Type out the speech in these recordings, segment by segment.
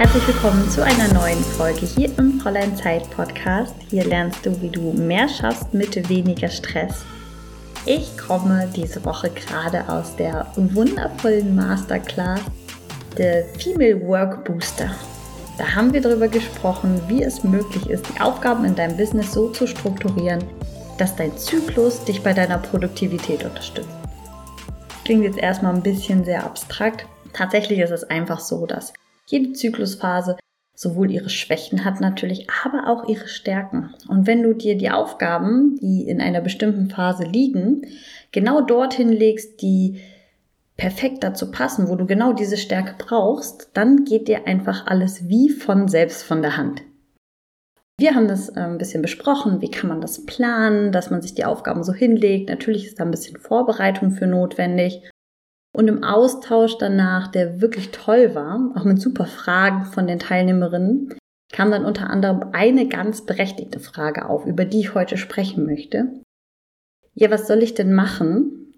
Herzlich willkommen zu einer neuen Folge hier im Fräulein Zeit Podcast. Hier lernst du, wie du mehr schaffst mit weniger Stress. Ich komme diese Woche gerade aus der wundervollen Masterclass der Female Work Booster. Da haben wir darüber gesprochen, wie es möglich ist, die Aufgaben in deinem Business so zu strukturieren, dass dein Zyklus dich bei deiner Produktivität unterstützt. Klingt jetzt erstmal ein bisschen sehr abstrakt. Tatsächlich ist es einfach so, dass jede Zyklusphase sowohl ihre Schwächen hat natürlich, aber auch ihre Stärken. Und wenn du dir die Aufgaben, die in einer bestimmten Phase liegen, genau dorthin legst, die perfekt dazu passen, wo du genau diese Stärke brauchst, dann geht dir einfach alles wie von selbst von der Hand. Wir haben das ein bisschen besprochen, wie kann man das planen, dass man sich die Aufgaben so hinlegt. Natürlich ist da ein bisschen Vorbereitung für notwendig. Und im Austausch danach, der wirklich toll war, auch mit super Fragen von den Teilnehmerinnen, kam dann unter anderem eine ganz berechtigte Frage auf, über die ich heute sprechen möchte. Ja, was soll ich denn machen,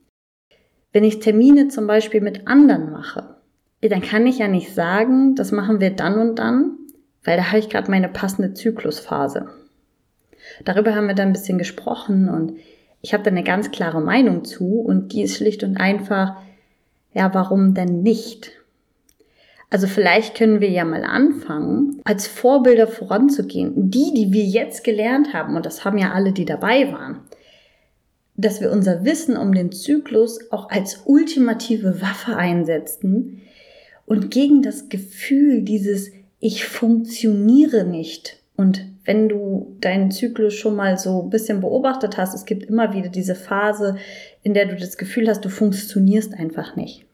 wenn ich Termine zum Beispiel mit anderen mache? Ja, dann kann ich ja nicht sagen, das machen wir dann und dann, weil da habe ich gerade meine passende Zyklusphase. Darüber haben wir dann ein bisschen gesprochen und ich habe da eine ganz klare Meinung zu und die ist schlicht und einfach, ja, warum denn nicht? Also vielleicht können wir ja mal anfangen, als Vorbilder voranzugehen. Die, die wir jetzt gelernt haben, und das haben ja alle, die dabei waren, dass wir unser Wissen um den Zyklus auch als ultimative Waffe einsetzen und gegen das Gefühl dieses Ich funktioniere nicht. Und wenn du deinen Zyklus schon mal so ein bisschen beobachtet hast, es gibt immer wieder diese Phase, in der du das Gefühl hast, du funktionierst einfach nicht.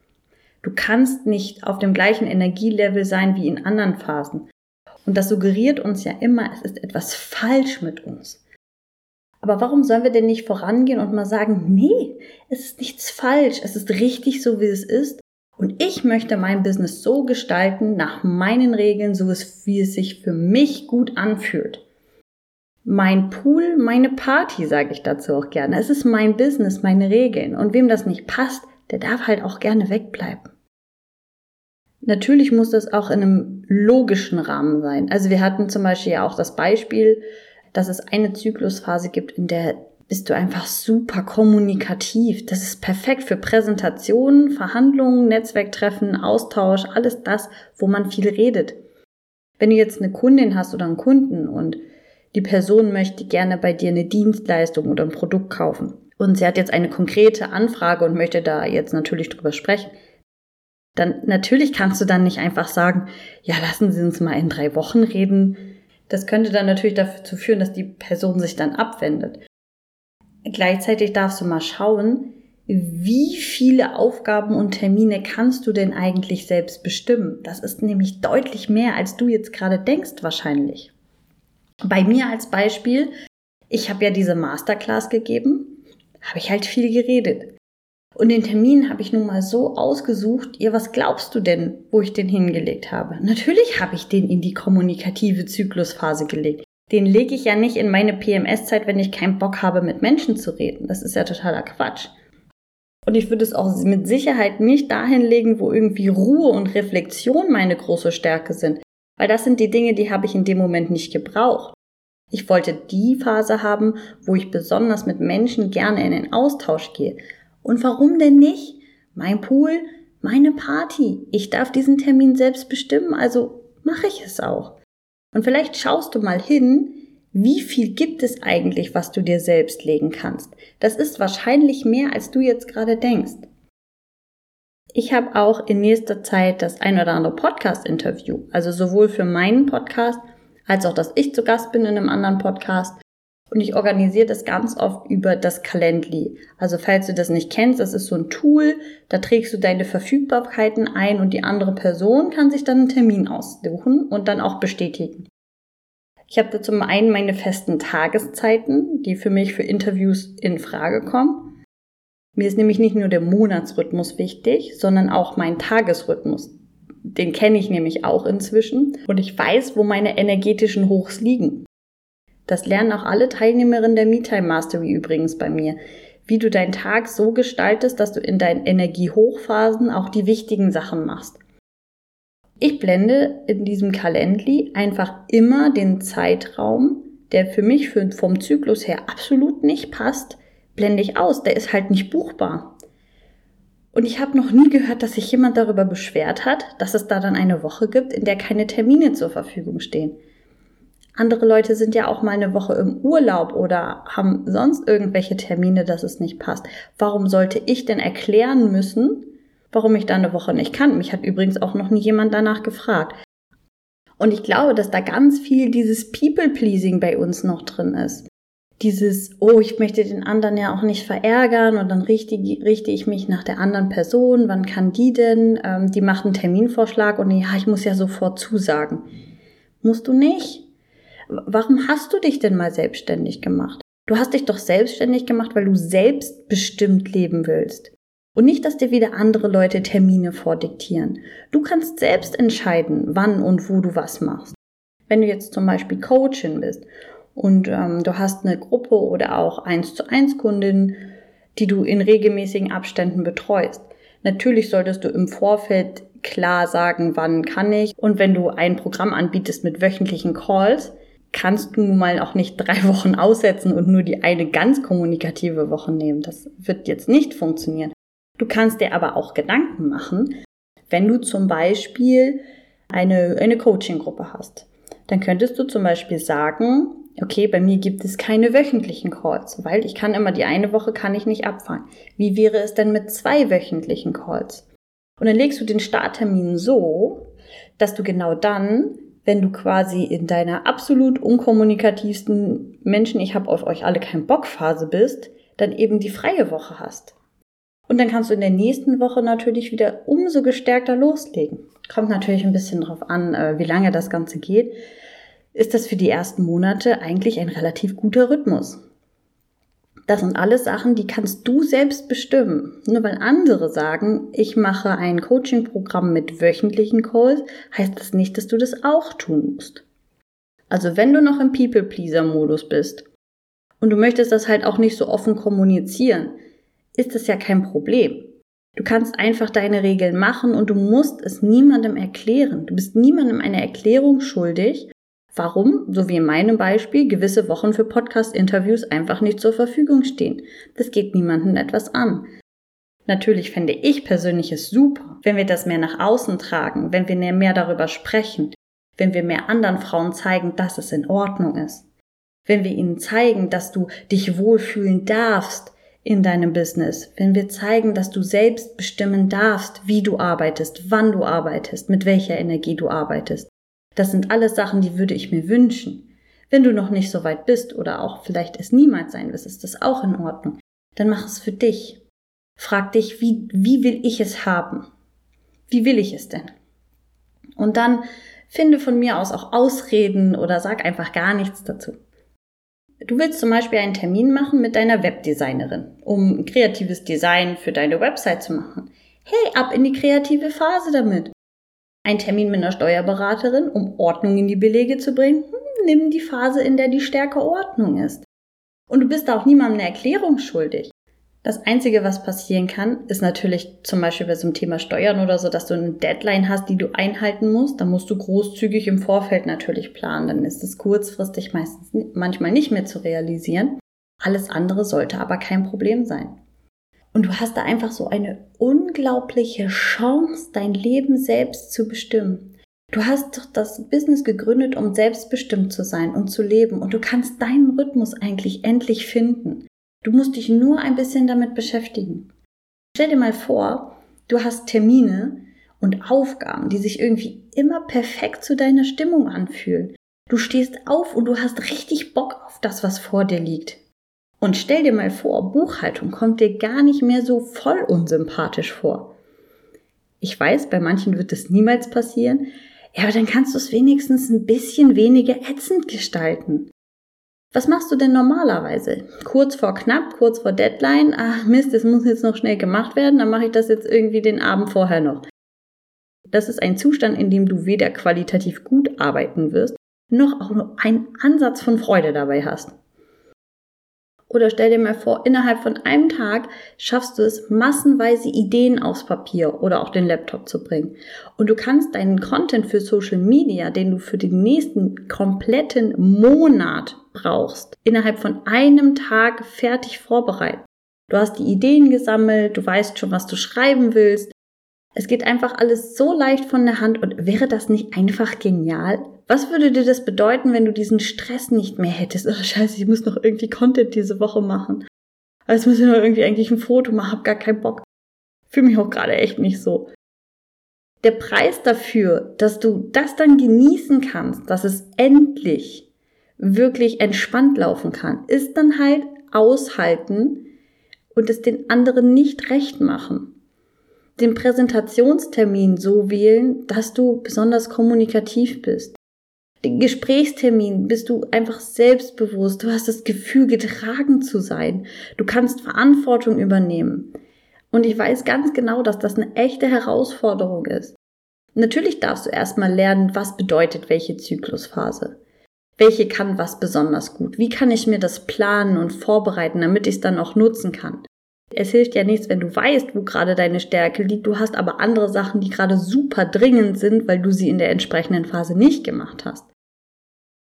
Du kannst nicht auf dem gleichen Energielevel sein wie in anderen Phasen. Und das suggeriert uns ja immer, es ist etwas falsch mit uns. Aber warum sollen wir denn nicht vorangehen und mal sagen, nee, es ist nichts falsch, es ist richtig so, wie es ist. Und ich möchte mein Business so gestalten, nach meinen Regeln, so wie es sich für mich gut anfühlt. Mein Pool, meine Party, sage ich dazu auch gerne. Es ist mein Business, meine Regeln. Und wem das nicht passt, der darf halt auch gerne wegbleiben. Natürlich muss das auch in einem logischen Rahmen sein. Also wir hatten zum Beispiel ja auch das Beispiel, dass es eine Zyklusphase gibt, in der bist du einfach super kommunikativ. Das ist perfekt für Präsentationen, Verhandlungen, Netzwerktreffen, Austausch, alles das, wo man viel redet. Wenn du jetzt eine Kundin hast oder einen Kunden und die Person möchte gerne bei dir eine Dienstleistung oder ein Produkt kaufen und sie hat jetzt eine konkrete Anfrage und möchte da jetzt natürlich drüber sprechen, dann natürlich kannst du dann nicht einfach sagen, ja, lassen Sie uns mal in drei Wochen reden. Das könnte dann natürlich dazu führen, dass die Person sich dann abwendet. Gleichzeitig darfst du mal schauen, wie viele Aufgaben und Termine kannst du denn eigentlich selbst bestimmen? Das ist nämlich deutlich mehr, als du jetzt gerade denkst wahrscheinlich. Bei mir als Beispiel, ich habe ja diese Masterclass gegeben, habe ich halt viel geredet. Und den Termin habe ich nun mal so ausgesucht, ihr, was glaubst du denn, wo ich den hingelegt habe? Natürlich habe ich den in die kommunikative Zyklusphase gelegt. Den lege ich ja nicht in meine PMS-Zeit, wenn ich keinen Bock habe, mit Menschen zu reden. Das ist ja totaler Quatsch. Und ich würde es auch mit Sicherheit nicht dahin legen, wo irgendwie Ruhe und Reflexion meine große Stärke sind. Weil das sind die Dinge, die habe ich in dem Moment nicht gebraucht. Ich wollte die Phase haben, wo ich besonders mit Menschen gerne in den Austausch gehe, und warum denn nicht? Mein Pool, meine Party. Ich darf diesen Termin selbst bestimmen, also mache ich es auch. Und vielleicht schaust du mal hin, wie viel gibt es eigentlich, was du dir selbst legen kannst. Das ist wahrscheinlich mehr, als du jetzt gerade denkst. Ich habe auch in nächster Zeit das ein oder andere Podcast-Interview, also sowohl für meinen Podcast als auch, dass ich zu Gast bin in einem anderen Podcast und ich organisiere das ganz oft über das Calendly. Also falls du das nicht kennst, das ist so ein Tool, da trägst du deine Verfügbarkeiten ein und die andere Person kann sich dann einen Termin aussuchen und dann auch bestätigen. Ich habe da zum einen meine festen Tageszeiten, die für mich für Interviews in Frage kommen. Mir ist nämlich nicht nur der Monatsrhythmus wichtig, sondern auch mein Tagesrhythmus. Den kenne ich nämlich auch inzwischen und ich weiß, wo meine energetischen Hochs liegen. Das lernen auch alle Teilnehmerinnen der MeTime Mastery übrigens bei mir. Wie du deinen Tag so gestaltest, dass du in deinen Energiehochphasen auch die wichtigen Sachen machst. Ich blende in diesem Calendly einfach immer den Zeitraum, der für mich vom Zyklus her absolut nicht passt, blende ich aus. Der ist halt nicht buchbar. Und ich habe noch nie gehört, dass sich jemand darüber beschwert hat, dass es da dann eine Woche gibt, in der keine Termine zur Verfügung stehen. Andere Leute sind ja auch mal eine Woche im Urlaub oder haben sonst irgendwelche Termine, dass es nicht passt. Warum sollte ich denn erklären müssen, warum ich da eine Woche nicht kann? Mich hat übrigens auch noch nie jemand danach gefragt. Und ich glaube, dass da ganz viel dieses People-Pleasing bei uns noch drin ist. Dieses, oh, ich möchte den anderen ja auch nicht verärgern und dann richte, richte ich mich nach der anderen Person. Wann kann die denn? Ähm, die macht einen Terminvorschlag und ja, ich muss ja sofort zusagen. Musst du nicht? Warum hast du dich denn mal selbstständig gemacht? Du hast dich doch selbstständig gemacht, weil du selbstbestimmt leben willst. Und nicht, dass dir wieder andere Leute Termine vordiktieren. Du kannst selbst entscheiden, wann und wo du was machst. Wenn du jetzt zum Beispiel Coachin bist und ähm, du hast eine Gruppe oder auch eins zu eins Kundinnen, die du in regelmäßigen Abständen betreust. Natürlich solltest du im Vorfeld klar sagen, wann kann ich. Und wenn du ein Programm anbietest mit wöchentlichen Calls, kannst du mal auch nicht drei Wochen aussetzen und nur die eine ganz kommunikative Woche nehmen. Das wird jetzt nicht funktionieren. Du kannst dir aber auch Gedanken machen, wenn du zum Beispiel eine, eine Coaching-Gruppe hast. Dann könntest du zum Beispiel sagen, okay, bei mir gibt es keine wöchentlichen Calls, weil ich kann immer die eine Woche kann ich nicht abfahren. Wie wäre es denn mit zwei wöchentlichen Calls? Und dann legst du den Starttermin so, dass du genau dann wenn du quasi in deiner absolut unkommunikativsten Menschen, ich habe auf euch alle keinen Bock Phase bist, dann eben die freie Woche hast. Und dann kannst du in der nächsten Woche natürlich wieder umso gestärkter loslegen. Kommt natürlich ein bisschen drauf an, äh, wie lange das Ganze geht. Ist das für die ersten Monate eigentlich ein relativ guter Rhythmus? Das sind alles Sachen, die kannst du selbst bestimmen. Nur weil andere sagen, ich mache ein Coaching-Programm mit wöchentlichen Calls, heißt das nicht, dass du das auch tun musst. Also wenn du noch im People-Pleaser-Modus bist und du möchtest das halt auch nicht so offen kommunizieren, ist das ja kein Problem. Du kannst einfach deine Regeln machen und du musst es niemandem erklären. Du bist niemandem eine Erklärung schuldig, warum, so wie in meinem Beispiel, gewisse Wochen für Podcast-Interviews einfach nicht zur Verfügung stehen. Das geht niemandem etwas an. Natürlich fände ich persönlich es super, wenn wir das mehr nach außen tragen, wenn wir mehr darüber sprechen, wenn wir mehr anderen Frauen zeigen, dass es in Ordnung ist. Wenn wir ihnen zeigen, dass du dich wohlfühlen darfst in deinem Business, wenn wir zeigen, dass du selbst bestimmen darfst, wie du arbeitest, wann du arbeitest, mit welcher Energie du arbeitest. Das sind alles Sachen, die würde ich mir wünschen. Wenn du noch nicht so weit bist oder auch vielleicht es niemals sein wirst, ist das auch in Ordnung. Dann mach es für dich. Frag dich, wie, wie will ich es haben? Wie will ich es denn? Und dann finde von mir aus auch Ausreden oder sag einfach gar nichts dazu. Du willst zum Beispiel einen Termin machen mit deiner Webdesignerin, um kreatives Design für deine Website zu machen. Hey, ab in die kreative Phase damit. Ein Termin mit einer Steuerberaterin, um Ordnung in die Belege zu bringen? Hm, nimm die Phase, in der die Stärke Ordnung ist. Und du bist da auch niemandem eine Erklärung schuldig. Das Einzige, was passieren kann, ist natürlich zum Beispiel bei so einem Thema Steuern oder so, dass du eine Deadline hast, die du einhalten musst. Da musst du großzügig im Vorfeld natürlich planen. Dann ist es kurzfristig meistens manchmal nicht mehr zu realisieren. Alles andere sollte aber kein Problem sein. Und du hast da einfach so eine unglaubliche Chance, dein Leben selbst zu bestimmen. Du hast doch das Business gegründet, um selbstbestimmt zu sein und zu leben. Und du kannst deinen Rhythmus eigentlich endlich finden. Du musst dich nur ein bisschen damit beschäftigen. Stell dir mal vor, du hast Termine und Aufgaben, die sich irgendwie immer perfekt zu deiner Stimmung anfühlen. Du stehst auf und du hast richtig Bock auf das, was vor dir liegt. Und stell dir mal vor, Buchhaltung kommt dir gar nicht mehr so voll unsympathisch vor. Ich weiß, bei manchen wird es niemals passieren, ja, aber dann kannst du es wenigstens ein bisschen weniger ätzend gestalten. Was machst du denn normalerweise? Kurz vor knapp, kurz vor Deadline, ach Mist, das muss jetzt noch schnell gemacht werden, dann mache ich das jetzt irgendwie den Abend vorher noch. Das ist ein Zustand, in dem du weder qualitativ gut arbeiten wirst, noch auch nur einen Ansatz von Freude dabei hast. Oder stell dir mal vor, innerhalb von einem Tag schaffst du es, massenweise Ideen aufs Papier oder auch den Laptop zu bringen. Und du kannst deinen Content für Social Media, den du für den nächsten kompletten Monat brauchst, innerhalb von einem Tag fertig vorbereiten. Du hast die Ideen gesammelt, du weißt schon, was du schreiben willst. Es geht einfach alles so leicht von der Hand und wäre das nicht einfach genial? Was würde dir das bedeuten, wenn du diesen Stress nicht mehr hättest? Oh, scheiße, ich muss noch irgendwie Content diese Woche machen. Jetzt muss ich noch irgendwie eigentlich ein Foto machen, hab gar keinen Bock. Fühle mich auch gerade echt nicht so. Der Preis dafür, dass du das dann genießen kannst, dass es endlich wirklich entspannt laufen kann, ist dann halt aushalten und es den anderen nicht recht machen den Präsentationstermin so wählen, dass du besonders kommunikativ bist. Den Gesprächstermin bist du einfach selbstbewusst. Du hast das Gefühl, getragen zu sein. Du kannst Verantwortung übernehmen. Und ich weiß ganz genau, dass das eine echte Herausforderung ist. Natürlich darfst du erstmal lernen, was bedeutet welche Zyklusphase. Welche kann was besonders gut? Wie kann ich mir das planen und vorbereiten, damit ich es dann auch nutzen kann? Es hilft ja nichts, wenn du weißt, wo gerade deine Stärke liegt. Du hast aber andere Sachen, die gerade super dringend sind, weil du sie in der entsprechenden Phase nicht gemacht hast.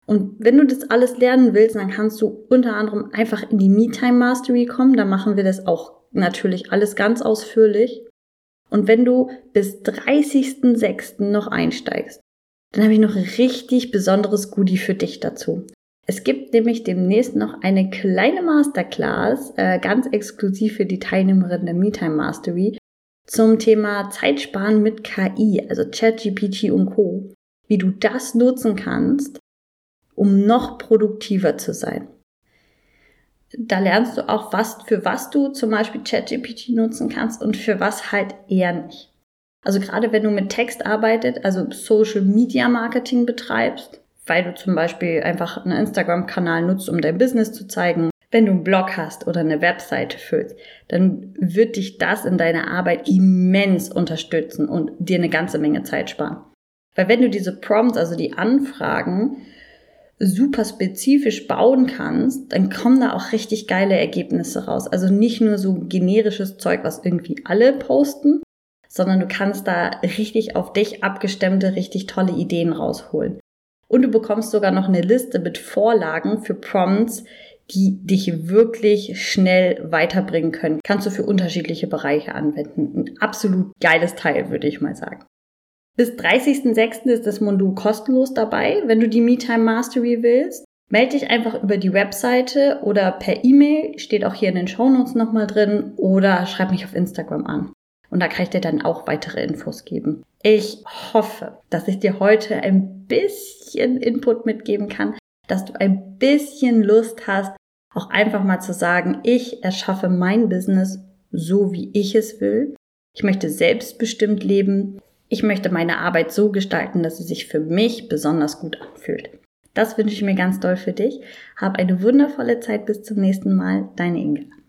Und wenn du das alles lernen willst, dann kannst du unter anderem einfach in die Me-Time Mastery kommen. Da machen wir das auch natürlich alles ganz ausführlich. Und wenn du bis 30.06. noch einsteigst, dann habe ich noch ein richtig besonderes Goodie für dich dazu. Es gibt nämlich demnächst noch eine kleine Masterclass, äh, ganz exklusiv für die Teilnehmerinnen der MeTime Mastery, zum Thema Zeitsparen mit KI, also ChatGPT und Co. Wie du das nutzen kannst, um noch produktiver zu sein. Da lernst du auch, was, für was du zum Beispiel ChatGPT nutzen kannst und für was halt eher nicht. Also gerade wenn du mit Text arbeitest, also Social Media Marketing betreibst, weil du zum Beispiel einfach einen Instagram-Kanal nutzt, um dein Business zu zeigen. Wenn du einen Blog hast oder eine Webseite füllst, dann wird dich das in deiner Arbeit immens unterstützen und dir eine ganze Menge Zeit sparen. Weil wenn du diese Prompts, also die Anfragen, super spezifisch bauen kannst, dann kommen da auch richtig geile Ergebnisse raus. Also nicht nur so generisches Zeug, was irgendwie alle posten, sondern du kannst da richtig auf dich abgestemmte, richtig tolle Ideen rausholen. Und du bekommst sogar noch eine Liste mit Vorlagen für Prompts, die dich wirklich schnell weiterbringen können. Kannst du für unterschiedliche Bereiche anwenden. Ein absolut geiles Teil, würde ich mal sagen. Bis 30.06. ist das Modul kostenlos dabei, wenn du die MeTime Mastery willst. Melde dich einfach über die Webseite oder per E-Mail, steht auch hier in den Shownotes nochmal drin, oder schreib mich auf Instagram an. Und da kann ich dir dann auch weitere Infos geben. Ich hoffe, dass ich dir heute ein bisschen Input mitgeben kann, dass du ein bisschen Lust hast, auch einfach mal zu sagen, ich erschaffe mein Business so, wie ich es will. Ich möchte selbstbestimmt leben. Ich möchte meine Arbeit so gestalten, dass sie sich für mich besonders gut anfühlt. Das wünsche ich mir ganz doll für dich. Hab eine wundervolle Zeit bis zum nächsten Mal. Deine Inge.